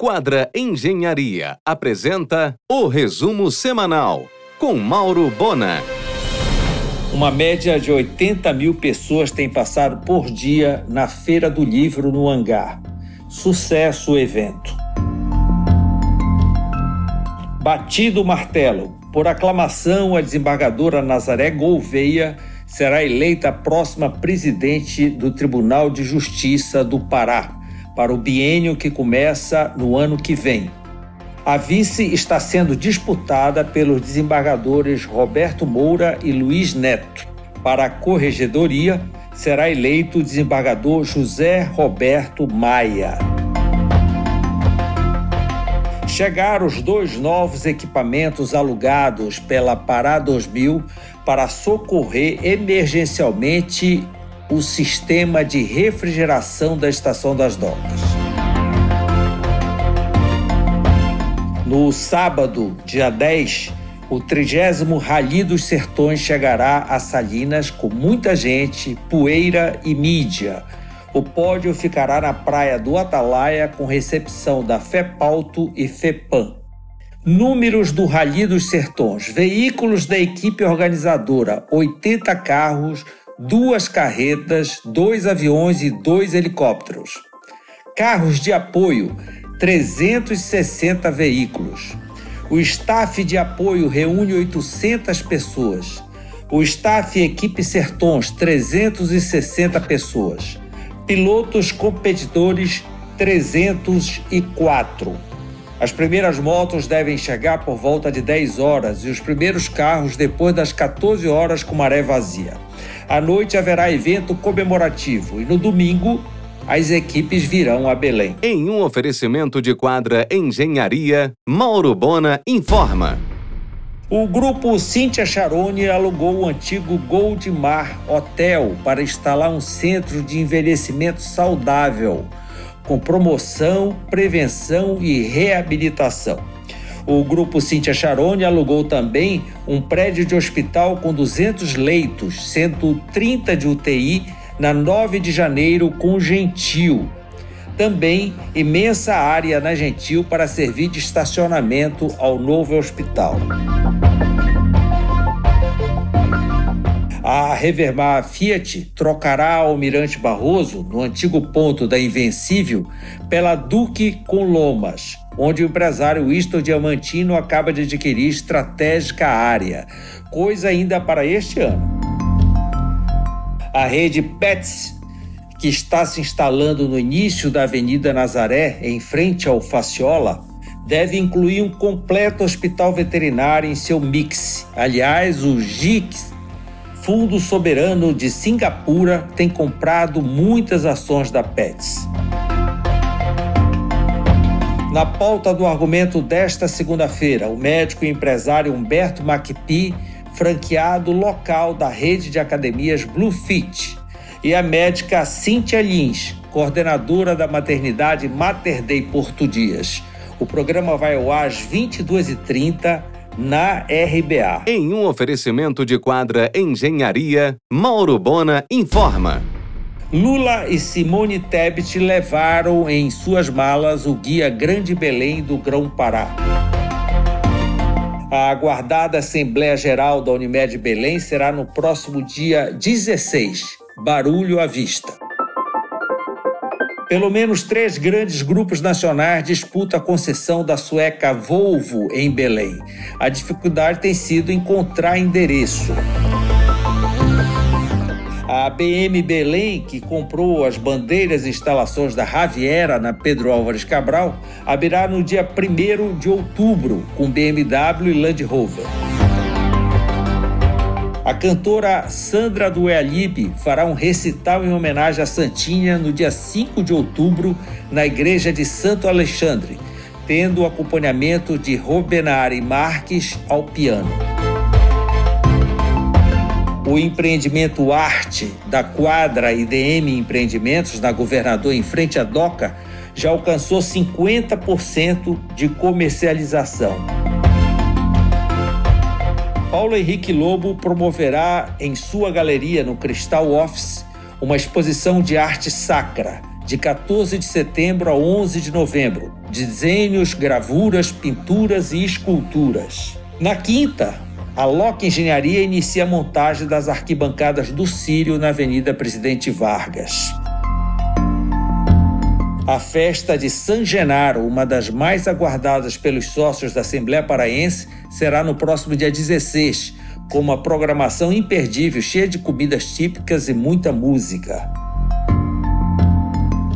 Quadra Engenharia apresenta o resumo semanal com Mauro Bona. Uma média de 80 mil pessoas tem passado por dia na Feira do Livro no Hangar. Sucesso o evento. Batido o martelo. Por aclamação, a desembargadora Nazaré Gouveia será eleita a próxima presidente do Tribunal de Justiça do Pará para o biênio que começa no ano que vem. A vice está sendo disputada pelos desembargadores Roberto Moura e Luiz Neto. Para a corregedoria, será eleito o desembargador José Roberto Maia. Chegaram os dois novos equipamentos alugados pela Pará 2000 para socorrer emergencialmente o sistema de refrigeração da Estação das Docas. No sábado, dia 10, o 30 Rally dos Sertões chegará a Salinas com muita gente, poeira e mídia. O pódio ficará na praia do Atalaia com recepção da FEPALTO e FEPAM. Números do Rally dos Sertões: veículos da equipe organizadora, 80 carros, duas carretas, dois aviões e dois helicópteros. Carros de apoio, 360 veículos. O staff de apoio reúne 800 pessoas. O staff Equipe Sertões, 360 pessoas. Pilotos competidores, 304. As primeiras motos devem chegar por volta de 10 horas e os primeiros carros depois das 14 horas com maré vazia. À noite haverá evento comemorativo e no domingo as equipes virão a Belém. Em um oferecimento de quadra Engenharia, Mauro Bona informa. O grupo Cintia Charone alugou o antigo Goldmar Hotel para instalar um centro de envelhecimento saudável, com promoção, prevenção e reabilitação. O grupo Cintia Charone alugou também um prédio de hospital com 200 leitos, sendo 30 de UTI, na 9 de janeiro com Gentil. Também imensa área na Gentil para servir de estacionamento ao novo hospital. A Revermar Fiat trocará a Almirante Barroso, no antigo ponto da Invencível, pela Duque com Lomas, onde o empresário Winston Diamantino acaba de adquirir estratégica área, coisa ainda para este ano. A rede PETS, que está se instalando no início da Avenida Nazaré, em frente ao Faciola, deve incluir um completo hospital veterinário em seu mix. Aliás, o GICS, Fundo Soberano de Singapura, tem comprado muitas ações da PETS. Na pauta do argumento desta segunda-feira, o médico e empresário Humberto Macpi, franqueado local da rede de academias Bluefit, e a médica Cíntia Lins, coordenadora da maternidade Mater Dei Porto Dias. O programa vai ao ar às 22h30 na RBA. Em um oferecimento de quadra Engenharia, Mauro Bona informa. Lula e Simone Tebet levaram em suas malas o guia Grande Belém do Grão-Pará. A aguardada Assembleia Geral da Unimed Belém será no próximo dia 16. Barulho à vista. Pelo menos três grandes grupos nacionais disputam a concessão da sueca Volvo em Belém. A dificuldade tem sido encontrar endereço. A BM Belém, que comprou as bandeiras e instalações da Raviera na Pedro Álvares Cabral, abrirá no dia 1 de outubro com BMW e Land Rover. A cantora Sandra do Ealibe fará um recital em homenagem a Santinha no dia 5 de outubro na Igreja de Santo Alexandre, tendo o acompanhamento de Robenari Marques ao piano. O empreendimento Arte da Quadra IDM Empreendimentos, na Governador em frente à DOCA, já alcançou 50% de comercialização. Paulo Henrique Lobo promoverá em sua galeria no Cristal Office uma exposição de arte sacra, de 14 de setembro a 11 de novembro. Desenhos, gravuras, pinturas e esculturas. Na quinta, a Loki Engenharia inicia a montagem das arquibancadas do Sírio na Avenida Presidente Vargas. A festa de San Genaro, uma das mais aguardadas pelos sócios da Assembleia Paraense, será no próximo dia 16, com uma programação imperdível, cheia de comidas típicas e muita música.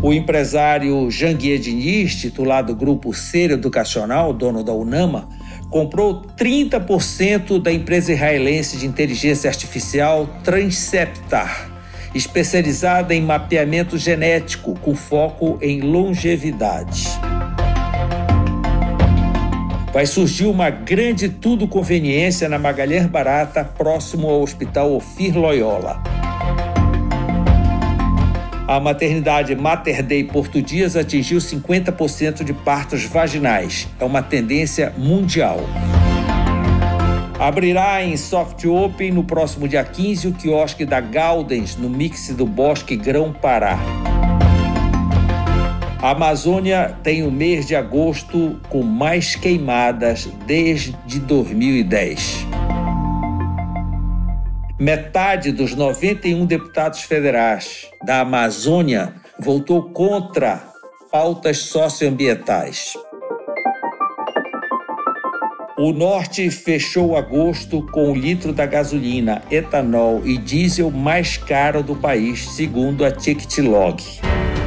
O empresário Janguier Diniz, titular do grupo Ser Educacional, dono da UNAMA, comprou 30% da empresa israelense de inteligência artificial Transceptar especializada em mapeamento genético com foco em longevidade. Vai surgir uma grande tudo conveniência na Magalhães Barata, próximo ao Hospital Ofir Loyola. A maternidade Mater Dei Porto Dias atingiu 50% de partos vaginais. É uma tendência mundial. Abrirá em Soft Open no próximo dia 15 o quiosque da Galdens, no mix do Bosque Grão Pará. A Amazônia tem o mês de agosto com mais queimadas desde 2010. Metade dos 91 deputados federais da Amazônia votou contra pautas socioambientais. O Norte fechou agosto com o litro da gasolina, etanol e diesel mais caro do país, segundo a Ticketlog.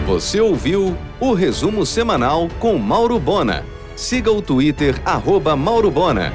Você ouviu o resumo semanal com Mauro Bona. Siga o Twitter, arroba Mauro Bona.